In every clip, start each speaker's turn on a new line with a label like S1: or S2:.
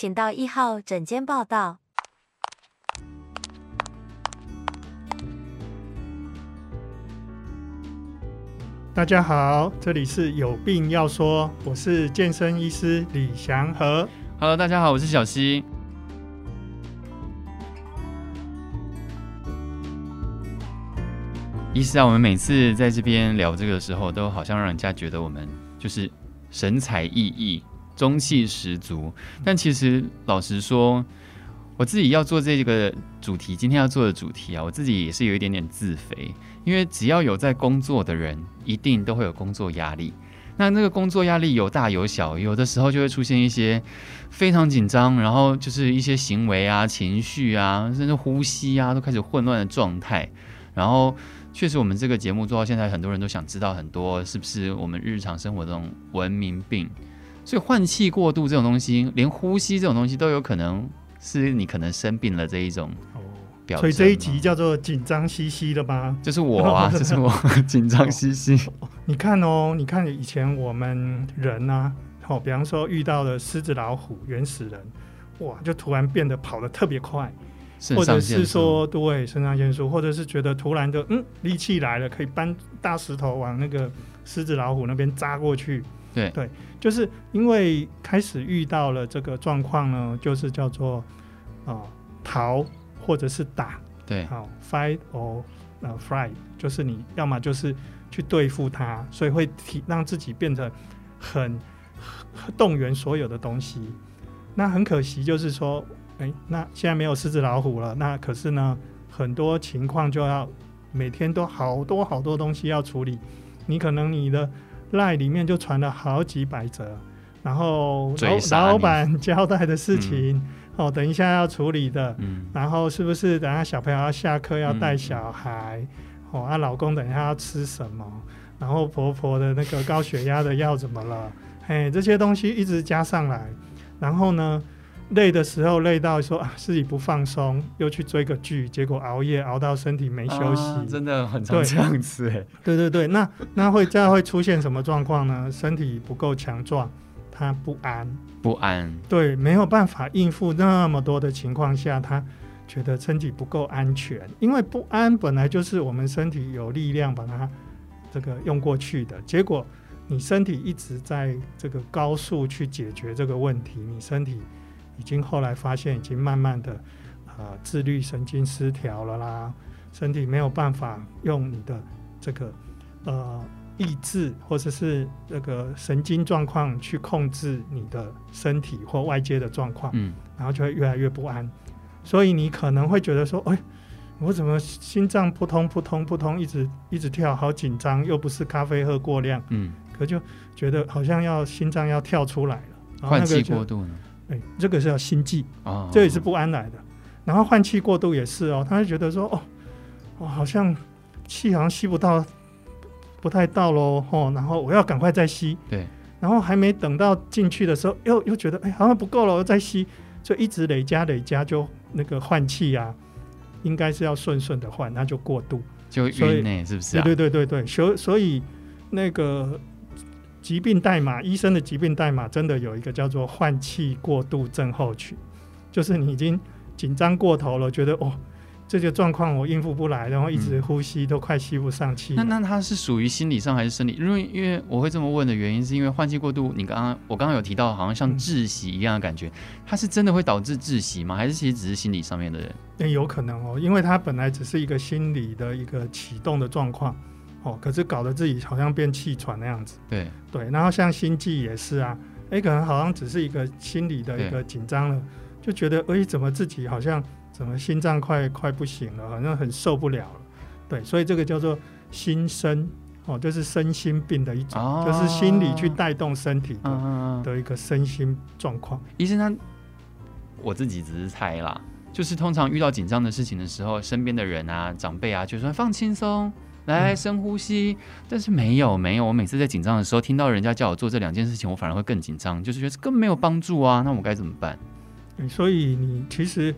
S1: 请到一号诊间报到。
S2: 大家好，这里是有病要说，我是健身医师李祥和。
S3: Hello，大家好，我是小溪。医师啊，我们每次在这边聊这个的时候，都好像让人家觉得我们就是神采奕奕、中气十足。但其实老实说，我自己要做这个主题，今天要做的主题啊，我自己也是有一点点自肥。因为只要有在工作的人，一定都会有工作压力。那那个工作压力有大有小，有的时候就会出现一些非常紧张，然后就是一些行为啊、情绪啊，甚至呼吸啊，都开始混乱的状态，然后。确实，我们这个节目做到现在，很多人都想知道很多是不是我们日常生活中文明病。所以换气过度这种东西，连呼吸这种东西都有可能是你可能生病了这一种。
S2: 所以这一集叫做紧张兮兮的吧？
S3: 就是我啊，就是我紧张兮兮。
S2: 你看哦，你看以前我们人啊，好，比方说遇到了狮子、老虎、原始人，哇，就突然变得跑得特别快。或者是说，对，肾上腺素，或者是觉得突然就嗯，力气来了，可以搬大石头往那个狮子老虎那边扎过去。
S3: 对
S2: 对，就是因为开始遇到了这个状况呢，就是叫做啊、呃、逃或者是打。
S3: 对，
S2: 好 fight or 呃 flight，就是你要么就是去对付它，所以会提让自己变成很动员所有的东西。那很可惜，就是说。哎，那现在没有狮子老虎了，那可是呢，很多情况就要每天都好多好多东西要处理。你可能你的 LINE 里面就传了好几百则，然后老老板交代的事情，嗯、哦，等一下要处理的，嗯、然后是不是等下小朋友要下课要带小孩，嗯、哦，啊，老公等一下要吃什么，然后婆婆的那个高血压的药怎么了？哎，这些东西一直加上来，然后呢？累的时候累到说啊，自己不放松，又去追个剧，结果熬夜熬到身体没休息，
S3: 啊、真的很常这样子哎。
S2: 对对对，那那会这样会出现什么状况呢？身体不够强壮，他不安，
S3: 不安，
S2: 对，没有办法应付那么多的情况下，他觉得身体不够安全，因为不安本来就是我们身体有力量把它这个用过去的，结果你身体一直在这个高速去解决这个问题，你身体。已经后来发现，已经慢慢的，呃，自律神经失调了啦，身体没有办法用你的这个呃意志或者是这个神经状况去控制你的身体或外界的状况，嗯，然后就会越来越不安，所以你可能会觉得说，哎，我怎么心脏扑通扑通扑通一直一直跳，好紧张，又不是咖啡喝过量，嗯，可就觉得好像要心脏要跳出来了，
S3: 换气过度呢？
S2: 哎，这个是要心悸啊，这也是不安来的。然后换气过度也是哦，他就觉得说，哦，哦，好像气好像吸不到，不太到喽，哦，然后我要赶快再吸。
S3: 对。
S2: 然后还没等到进去的时候，又又觉得，哎，好像不够了，我再吸，就一直累加累加，就那个换气啊，应该是要顺顺的换，那就过度，
S3: 就晕呢，是不是啊？
S2: 对对对对对，所所以那个。疾病代码，医生的疾病代码真的有一个叫做换气过度症候群，就是你已经紧张过头了，觉得哦，这个状况我应付不来，然后一直呼吸都快吸不上气。
S3: 那那它是属于心理上还是生理？因为因为我会这么问的原因，是因为换气过度，你刚刚我刚刚有提到，好像像窒息一样的感觉，它是真的会导致窒息吗？还是其实只是心理上面的人？
S2: 欸，有可能哦，因为它本来只是一个心理的一个启动的状况。哦，可是搞得自己好像变气喘那样子。
S3: 对
S2: 对，然后像心悸也是啊，哎、欸，可能好像只是一个心理的一个紧张了，就觉得哎、欸，怎么自己好像怎么心脏快快不行了，好像很受不了了。对，所以这个叫做心身哦，就是身心病的一种，哦、就是心理去带动身体的、的一个身心状况。
S3: 医生他，我自己只是猜啦，就是通常遇到紧张的事情的时候，身边的人啊、长辈啊，就说放轻松。来深呼吸，但是没有没有，我每次在紧张的时候，听到人家叫我做这两件事情，我反而会更紧张，就是觉得根本没有帮助啊，那我该怎么办？
S2: 所以你其实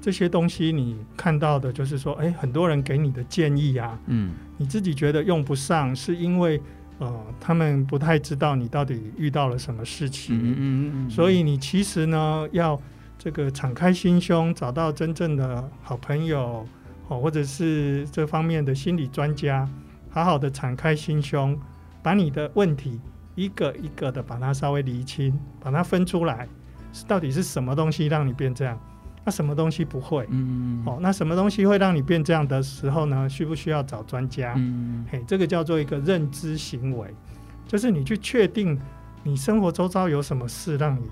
S2: 这些东西你看到的，就是说，哎，很多人给你的建议啊，嗯，你自己觉得用不上，是因为呃，他们不太知道你到底遇到了什么事情。
S3: 嗯嗯嗯。
S2: 所以你其实呢，要这个敞开心胸，找到真正的好朋友，哦，或者是这方面的心理专家，好好的敞开心胸，把你的问题一个一个的把它稍微厘清，把它分出来，到底是什么东西让你变这样？那什么东西不会？嗯，哦，那什么东西会让你变这样的时候呢？需不需要找专家？嗯，嘿，这个叫做一个认知行为，就是你去确定你生活周遭有什么事让你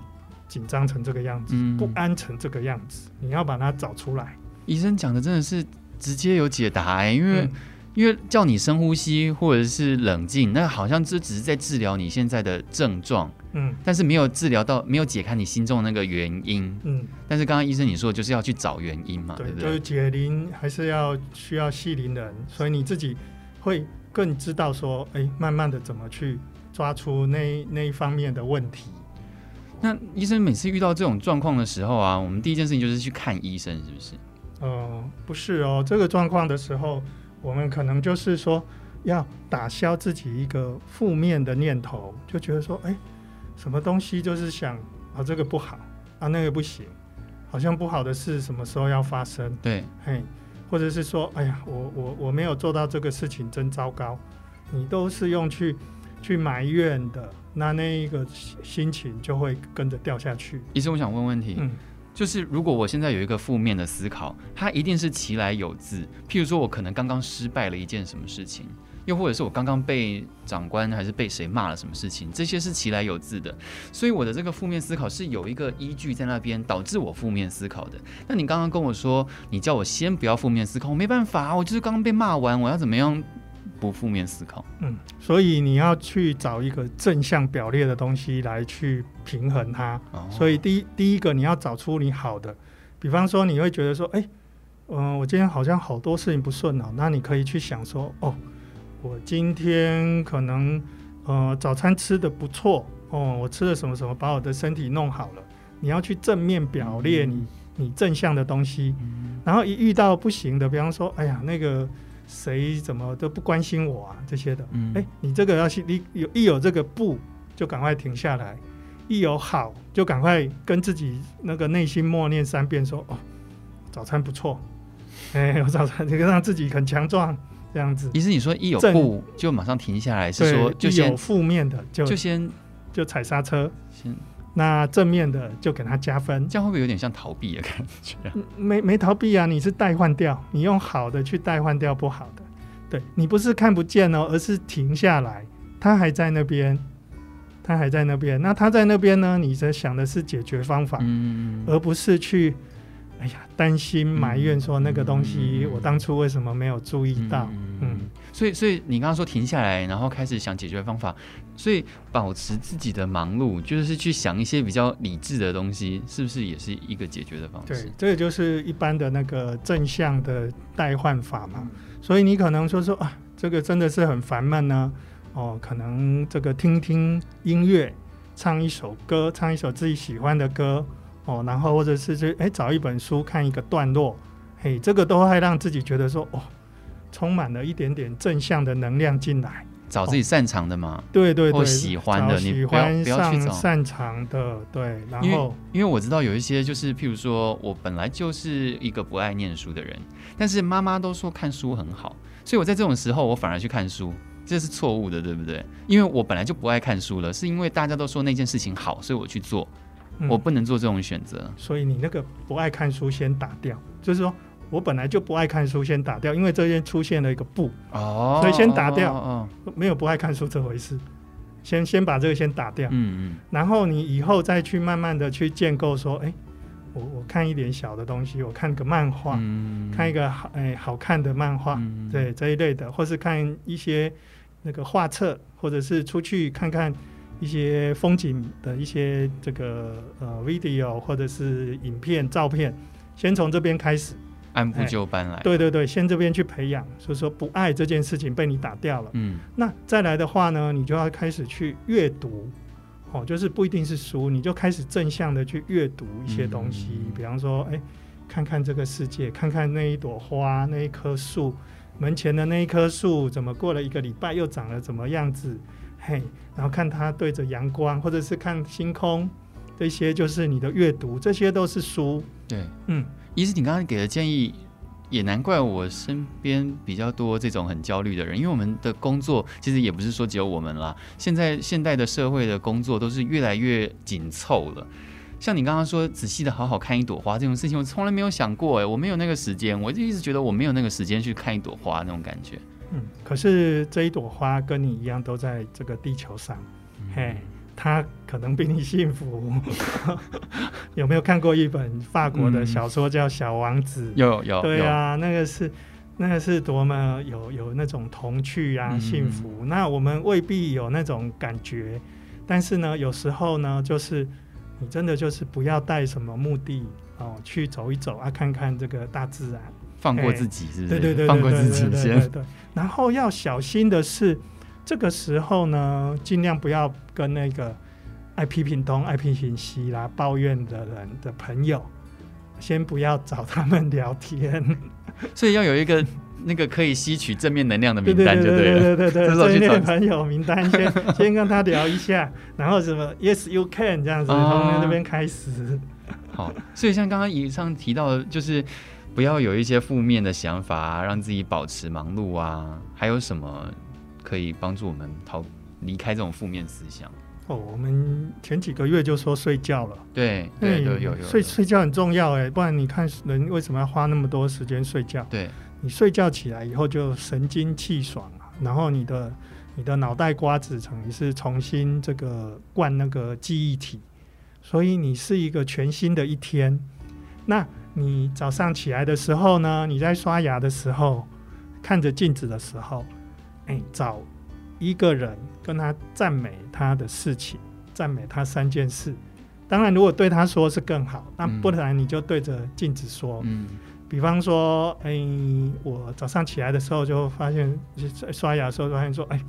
S2: 紧张成这个样子，嗯、不安成这个样子，你要把它找出来。
S3: 医生讲的真的是直接有解答哎，因为。嗯因为叫你深呼吸或者是冷静，那好像这只是在治疗你现在的症状，嗯，但是没有治疗到，没有解开你心中的那个原因，嗯。但是刚刚医生你说就是要去找原因嘛，对，对不对？
S2: 就是解铃还是要需要系铃人，所以你自己会更知道说，哎，慢慢的怎么去抓出那那一方面的问题。
S3: 那医生每次遇到这种状况的时候啊，我们第一件事情就是去看医生，是不是？
S2: 呃，不是哦，这个状况的时候。我们可能就是说，要打消自己一个负面的念头，就觉得说，哎，什么东西就是想啊，这个不好啊，那个不行，好像不好的事什么时候要发生？
S3: 对，
S2: 嘿，或者是说，哎呀，我我我没有做到这个事情，真糟糕。你都是用去去埋怨的，那那一个心情就会跟着掉下去。
S3: 医生，我想问问题。嗯。就是如果我现在有一个负面的思考，它一定是其来有自。譬如说，我可能刚刚失败了一件什么事情，又或者是我刚刚被长官还是被谁骂了什么事情，这些是其来有自的。所以我的这个负面思考是有一个依据在那边导致我负面思考的。那你刚刚跟我说，你叫我先不要负面思考，我没办法，我就是刚刚被骂完，我要怎么样？不负面思考，
S2: 嗯，所以你要去找一个正向表列的东西来去平衡它。哦、所以第一第一个你要找出你好的，比方说你会觉得说，哎、欸，嗯、呃，我今天好像好多事情不顺哦，那你可以去想说，哦，我今天可能呃早餐吃的不错哦，我吃了什么什么，把我的身体弄好了。你要去正面表列你、嗯、你正向的东西，嗯、然后一遇到不行的，比方说，哎呀那个。谁怎么都不关心我啊？这些的，哎、嗯哎，你这个要是你有一有这个不，就赶快停下来；一有好，就赶快跟自己那个内心默念三遍，说：“哦，早餐不错。欸”哎，我早餐，这个让自己很强壮，这样子。
S3: 意思你说一有不就马上停下来，是说就先
S2: 有负面的就
S3: 就先
S2: 就踩刹车，先。那正面的就给他加分，
S3: 这样会不会有点像逃避的感觉？
S2: 没没逃避啊，你是代换掉，你用好的去代换掉不好的。对，你不是看不见哦，而是停下来，他还在那边，他还在那边。那他在那边呢？你在想的是解决方法，嗯，而不是去。哎呀，担心埋怨说那个东西，我当初为什么没有注意到？嗯，嗯，
S3: 所以，所以你刚刚说停下来，然后开始想解决方法，所以保持自己的忙碌，就是去想一些比较理智的东西，是不是也是一个解决的方式？
S2: 对，这个就是一般的那个正向的代换法嘛。所以你可能说说啊，这个真的是很烦闷呢。哦，可能这个听听音乐，唱一首歌，唱一首自己喜欢的歌。哦，然后或者是去哎找一本书看一个段落，嘿，这个都会让自己觉得说哦，充满了一点点正向的能量进来。
S3: 找自己擅长的嘛，
S2: 对对对，
S3: 喜欢的，
S2: 你不要不要去找擅长的，对。然后
S3: 因为我知道有一些就是譬如说我本来就是一个不爱念书的人，但是妈妈都说看书很好，所以我在这种时候我反而去看书，这是错误的，对不对？因为我本来就不爱看书了，是因为大家都说那件事情好，所以我去做。我不能做这种选择，嗯，
S2: 所以你那个不爱看书先打掉，就是说我本来就不爱看书，先打掉，因为这边出现了一个不，哦，所以先打掉，哦，没有不爱看书这回事，先先把这个先打掉，嗯嗯，然后你以后再去慢慢的去建构说，哎，我我看一点小的东西，我看个漫画，嗯，看一个好哎好看的漫画，嗯，对这一类的，或是看一些那个画册，或者是出去看看。一些风景的一些这个呃 video 或者是影片、照片，先从这边开始，
S3: 按部就班来。
S2: 对对对，先这边去培养，所以说不爱这件事情被你打掉了。嗯，那再来的话呢，你就要开始去阅读，哦，就是不一定是书，你就开始正向的去阅读一些东西，嗯、比方说，哎，看看这个世界，看看那一朵花，那一棵树，门前的那一棵树，怎么过了一个礼拜又长了怎么样子？嘿，然后看它对着阳光，或者是看星空，这些就是你的阅读，这些都是书。
S3: 对，
S2: 嗯，
S3: 医师，你刚刚给的建议。也难怪我身边比较多这种很焦虑的人，因为我们的工作其实也不是说只有我们啦。现在现代的社会的工作都是越来越紧凑了。像你刚刚说仔细的好好看一朵花这种事情，我从来没有想过诶，我没有那个时间，我就一直觉得我没有那个时间去看一朵花那种感觉。
S2: 嗯，可是这一朵花跟你一样都在这个地球上，嘿。他可能比你幸福。有没有看过一本法国的小说叫《小王子》？
S3: 有、嗯、有。有
S2: 对啊，那个是那个是多么有有那种童趣啊，嗯、幸福。那我们未必有那种感觉，但是呢，有时候呢，就是你真的就是不要带什么目的哦，去走一走啊，看看这个大自然，
S3: 放过自己，是不是？
S2: 对对对，
S3: 放过自己先。
S2: 对，对，对，对。然后要小心的是。这个时候呢，尽量不要跟那个爱批评东、爱批评西啦、抱怨的人的朋友，先不要找他们聊天。
S3: 所以要有一个那个可以吸取正面能量的名单，就对了。对对对对对，
S2: 正面朋友名单先 先跟他聊一下，然后什么 Yes you can 这样子，从那边开始。
S3: 好，所以像刚刚以上提到的，就是不要有一些负面的想法啊，让自己保持忙碌啊，还有什么？可以帮助我们逃离开这种负面思想。
S2: 哦，我们前几个月就说睡觉了。
S3: 对对，有有有。
S2: 睡睡觉很重要哎，不然你看人为什么要花那么多时间睡觉？
S3: 对，
S2: 你睡觉起来以后就神清气爽，然后你的你的脑袋瓜子等于是重新这个灌那个记忆体，所以你是一个全新的一天。那你早上起来的时候呢？你在刷牙的时候，看着镜子的时候。哎，找一个人跟他赞美他的事情，赞美他三件事。当然，如果对他说是更好，那不然你就对着镜子说。嗯，比方说，哎，我早上起来的时候就发现，刷牙的时候发现说，哎，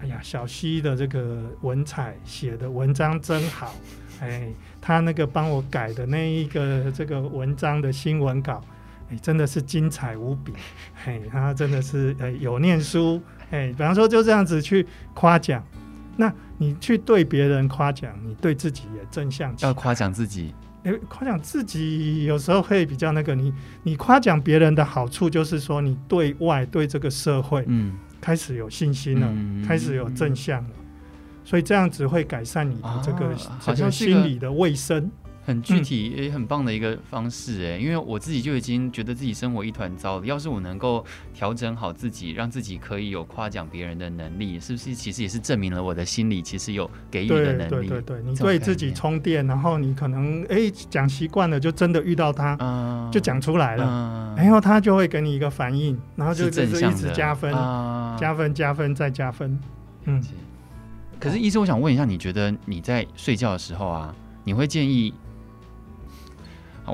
S2: 哎呀，小溪的这个文采写的文章真好。哎，他那个帮我改的那一个这个文章的新闻稿。哎，真的是精彩无比！嘿，他真的是呃有念书，哎，比方说就这样子去夸奖，那你去对别人夸奖，你对自己也正向。
S3: 要夸奖自己，
S2: 哎，夸奖自己有时候会比较那个，你你夸奖别人的好处就是说，你对外对这个社会，嗯，开始有信心了，嗯、开始有正向了，所以这样子会改善你的这个、啊、这个心理的卫生。
S3: 很具体也很棒的一个方式哎，因为我自己就已经觉得自己生活一团糟了。要是我能够调整好自己，让自己可以有夸奖别人的能力，是不是其实也是证明了我的心里其实有给予的能力？
S2: 对对对，你对自己充电，然后你可能哎讲习惯了，就真的遇到他，嗯、就讲出来了，嗯、然后他就会给你一个反应，然后就就是一直加分，嗯、加分加分再加分。嗯，
S3: 可是医生，我想问一下，你觉得你在睡觉的时候啊，你会建议？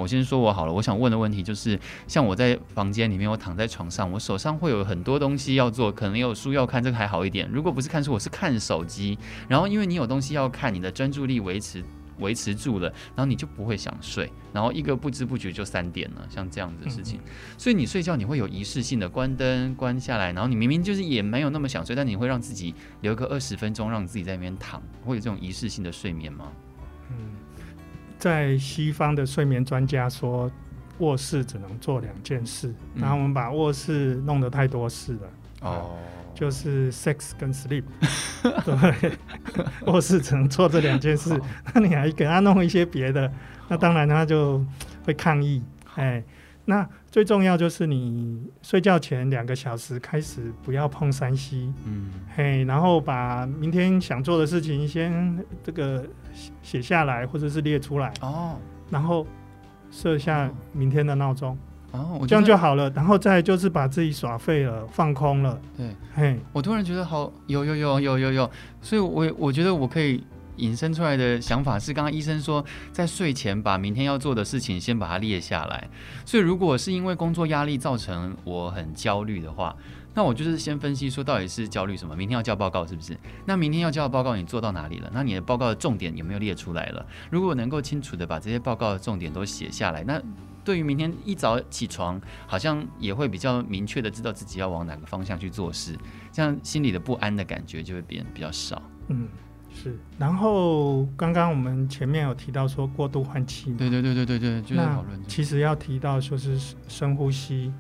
S3: 我先说我好了，我想问的问题就是，像我在房间里面，我躺在床上，我手上会有很多东西要做，可能有书要看，这个还好一点。如果不是看书，我是看手机。然后因为你有东西要看，你的专注力维持维持住了，然后你就不会想睡，然后一个不知不觉就三点了，像这样子的事情。所以你睡觉你会有仪式性的关灯关下来，然后你明明就是也没有那么想睡，但你会让自己留个二十分钟，让自己在那边躺，会有这种仪式性的睡眠吗？嗯。
S2: 在西方的睡眠专家说，卧室只能做两件事，然后我们把卧室弄得太多事了。哦，就是 sex 跟 sleep，对，卧室只能做这两件事，那你还给他弄一些别的，那当然他就会抗议。哎。那最重要就是你睡觉前两个小时开始不要碰三 C，嗯，嘿，然后把明天想做的事情先这个写下来或者是列出来哦，然后设下明天的闹钟哦，这样就好了。然后再就是把自己耍废了，放空了。
S3: 对，嘿，我突然觉得好有有有有有有，所以我我觉得我可以。引申出来的想法是，刚刚医生说，在睡前把明天要做的事情先把它列下来。所以，如果是因为工作压力造成我很焦虑的话，那我就是先分析说，到底是焦虑什么？明天要交报告是不是？那明天要交的报告你做到哪里了？那你的报告的重点有没有列出来了？如果能够清楚的把这些报告的重点都写下来，那对于明天一早起床，好像也会比较明确的知道自己要往哪个方向去做事，这样心里的不安的感觉就会变比较少。
S2: 嗯，是。然后刚刚我们前面有提到说过度换气，
S3: 对对对对对对，就是讨论。
S2: 其实要提到说是深呼吸，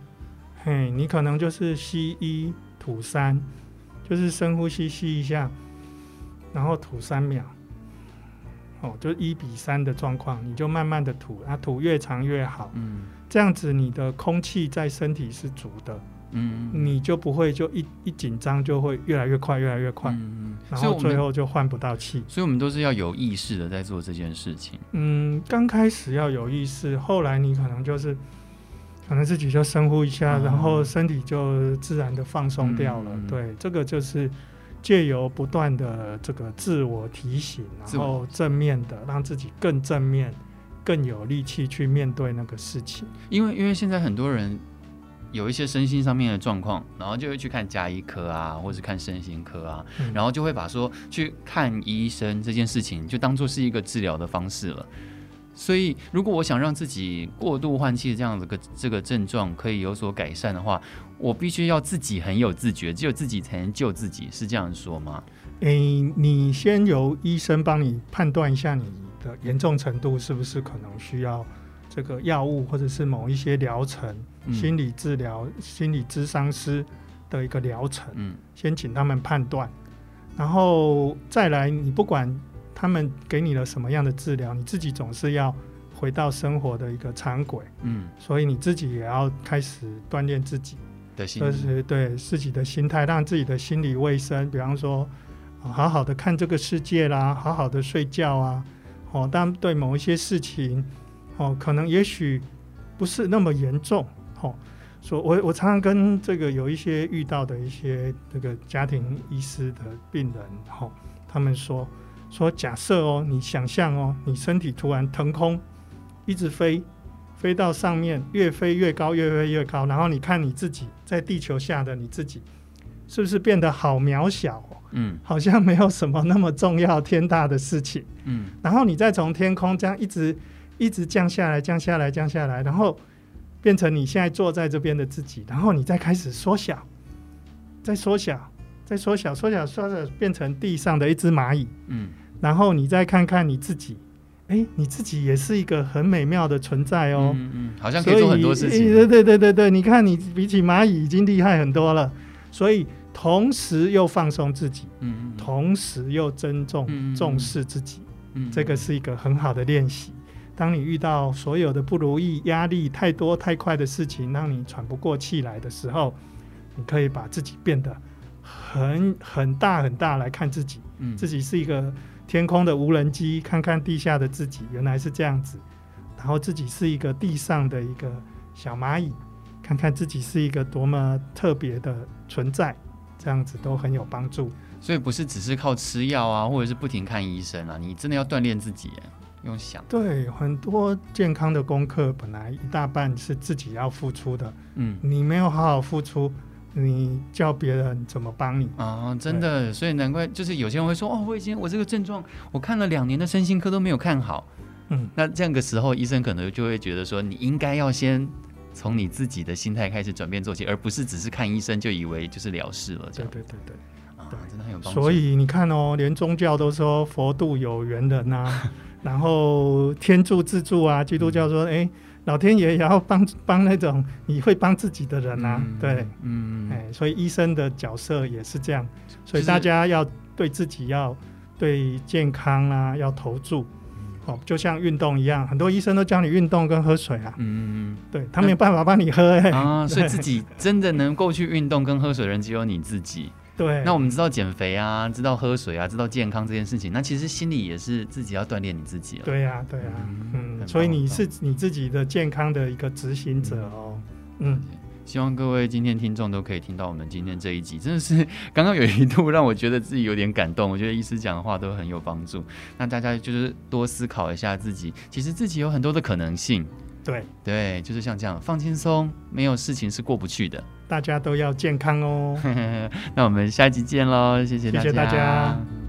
S2: 嘿，你可能就是吸一吐三，就是深呼吸吸一下，然后吐三秒。哦，就一比三的状况，你就慢慢的吐，啊，吐越长越好。嗯，这样子你的空气在身体是足的。嗯，你就不会就一一紧张就会越来越快，越来越快。嗯，然后最后就换不到气。
S3: 所以我们都是要有意识的在做这件事情。
S2: 嗯，刚开始要有意识，后来你可能就是可能自己就深呼一下，嗯，然后身体就自然的放松掉了。嗯，对，这个就是。借由不断的这个自我提醒，然后正面的让自己更正面、更有力气去面对那个事情。
S3: 因为因为现在很多人有一些身心上面的状况，然后就会去看加医科啊，或是看身心科啊，嗯、然后就会把说去看医生这件事情就当做是一个治疗的方式了。所以，如果我想让自己过度换气这样子个这个症状可以有所改善的话，我必须要自己很有自觉，只有自己才能救自己，是这样说吗？
S2: 诶、欸，你先由医生帮你判断一下你的严重程度，是不是可能需要这个药物或者是某一些疗程、嗯、心理治疗、心理咨商师的一个疗程。嗯，先请他们判断，然后再来，你不管。他们给你了什么样的治疗？你自己总是要回到生活的一个常轨，嗯，所以你自己也要开始锻炼自己
S3: 的心，
S2: 就是对自己的心态，让自己的心理卫生，比方说，好好的看这个世界啦，好好的睡觉啊，哦，但对某一些事情，哦，可能也许不是那么严重，哦，说我我常常跟这个有一些遇到的一些这个家庭医师的病人，哦，他们说。说假设哦，你想象哦，你身体突然腾空，一直飞，飞到上面，越飞越高，越飞越高，然后你看你自己在地球下的你自己，是不是变得好渺小哦？嗯，好像没有什么那么重要天大的事情。嗯，然后你再从天空这样一直一直降下来，降下来，降下来，然后变成你现在坐在这边的自己，然后你再开始缩小，再缩小，再缩小，缩小，缩小，变成地上的一只蚂蚁。嗯。然后你再看看你自己，哎，你自己也是一个很美妙的存在哦。
S3: 嗯嗯，好像可以做很多事情。
S2: 对对对对对，你看你比起蚂蚁已经厉害很多了。所以同时又放松自己，嗯嗯，同时又尊重、嗯、重视自己，嗯，这个是一个很好的练习。当你遇到所有的不如意、压力太多、太快的事情，让你喘不过气来的时候，你可以把自己变得很很大很大来看自己，嗯，自己是一个。天空的无人机，看看地下的自己，原来是这样子。然后自己是一个地上的一个小蚂蚁，看看自己是一个多么特别的存在，这样子都很有帮助。
S3: 所以不是只是靠吃药啊，或者是不停看医生啊，你真的要锻炼自己，用想。
S2: 对，很多健康的功课本来一大半是自己要付出的，嗯，你没有好好付出。你叫别人怎么帮你
S3: 啊？真的，所以难怪就是有些人会说哦，我已经我这个症状，我看了两年的身心科都没有看好。嗯，那这样的时候，医生可能就会觉得说，你应该要先从你自己的心态开始转变做起，而不是只是看医生就以为就是了事了。这样
S2: 对对对对，
S3: 啊，真的很有帮助。
S2: 所以你看哦，连宗教都说佛度有缘人呐、啊，然后天助自助啊，基督教说哎。嗯老天爷也要帮帮那种你会帮自己的人啊，嗯、对，嗯，哎，所以医生的角色也是这样，所以大家要对自己要对健康啊要投注，哦，就像运动一样，很多医生都教你运动跟喝水啊，嗯，对他没有办法帮你喝哎、欸，
S3: 啊，所以自己真的能够去运动跟喝水的人只有你自己。
S2: 对，
S3: 那我们知道减肥啊，知道喝水啊，知道健康这件事情，那其实心里也是自己要锻炼你自己了。
S2: 对呀、啊，对呀、嗯，所以你是你自己的健康的一个执行者哦。嗯，嗯，
S3: 希望各位今天听众都可以听到我们今天这一集，真的是刚刚有一度让我觉得自己有点感动。我觉得医师讲的话都很有帮助，那大家就是多思考一下自己，其实自己有很多的可能性。
S2: 对
S3: 对，就是像这样放轻松，没有事情是过不去的。
S2: 大家都要健康哦。
S3: 那我们下集见喽，谢谢大家。谢谢大家。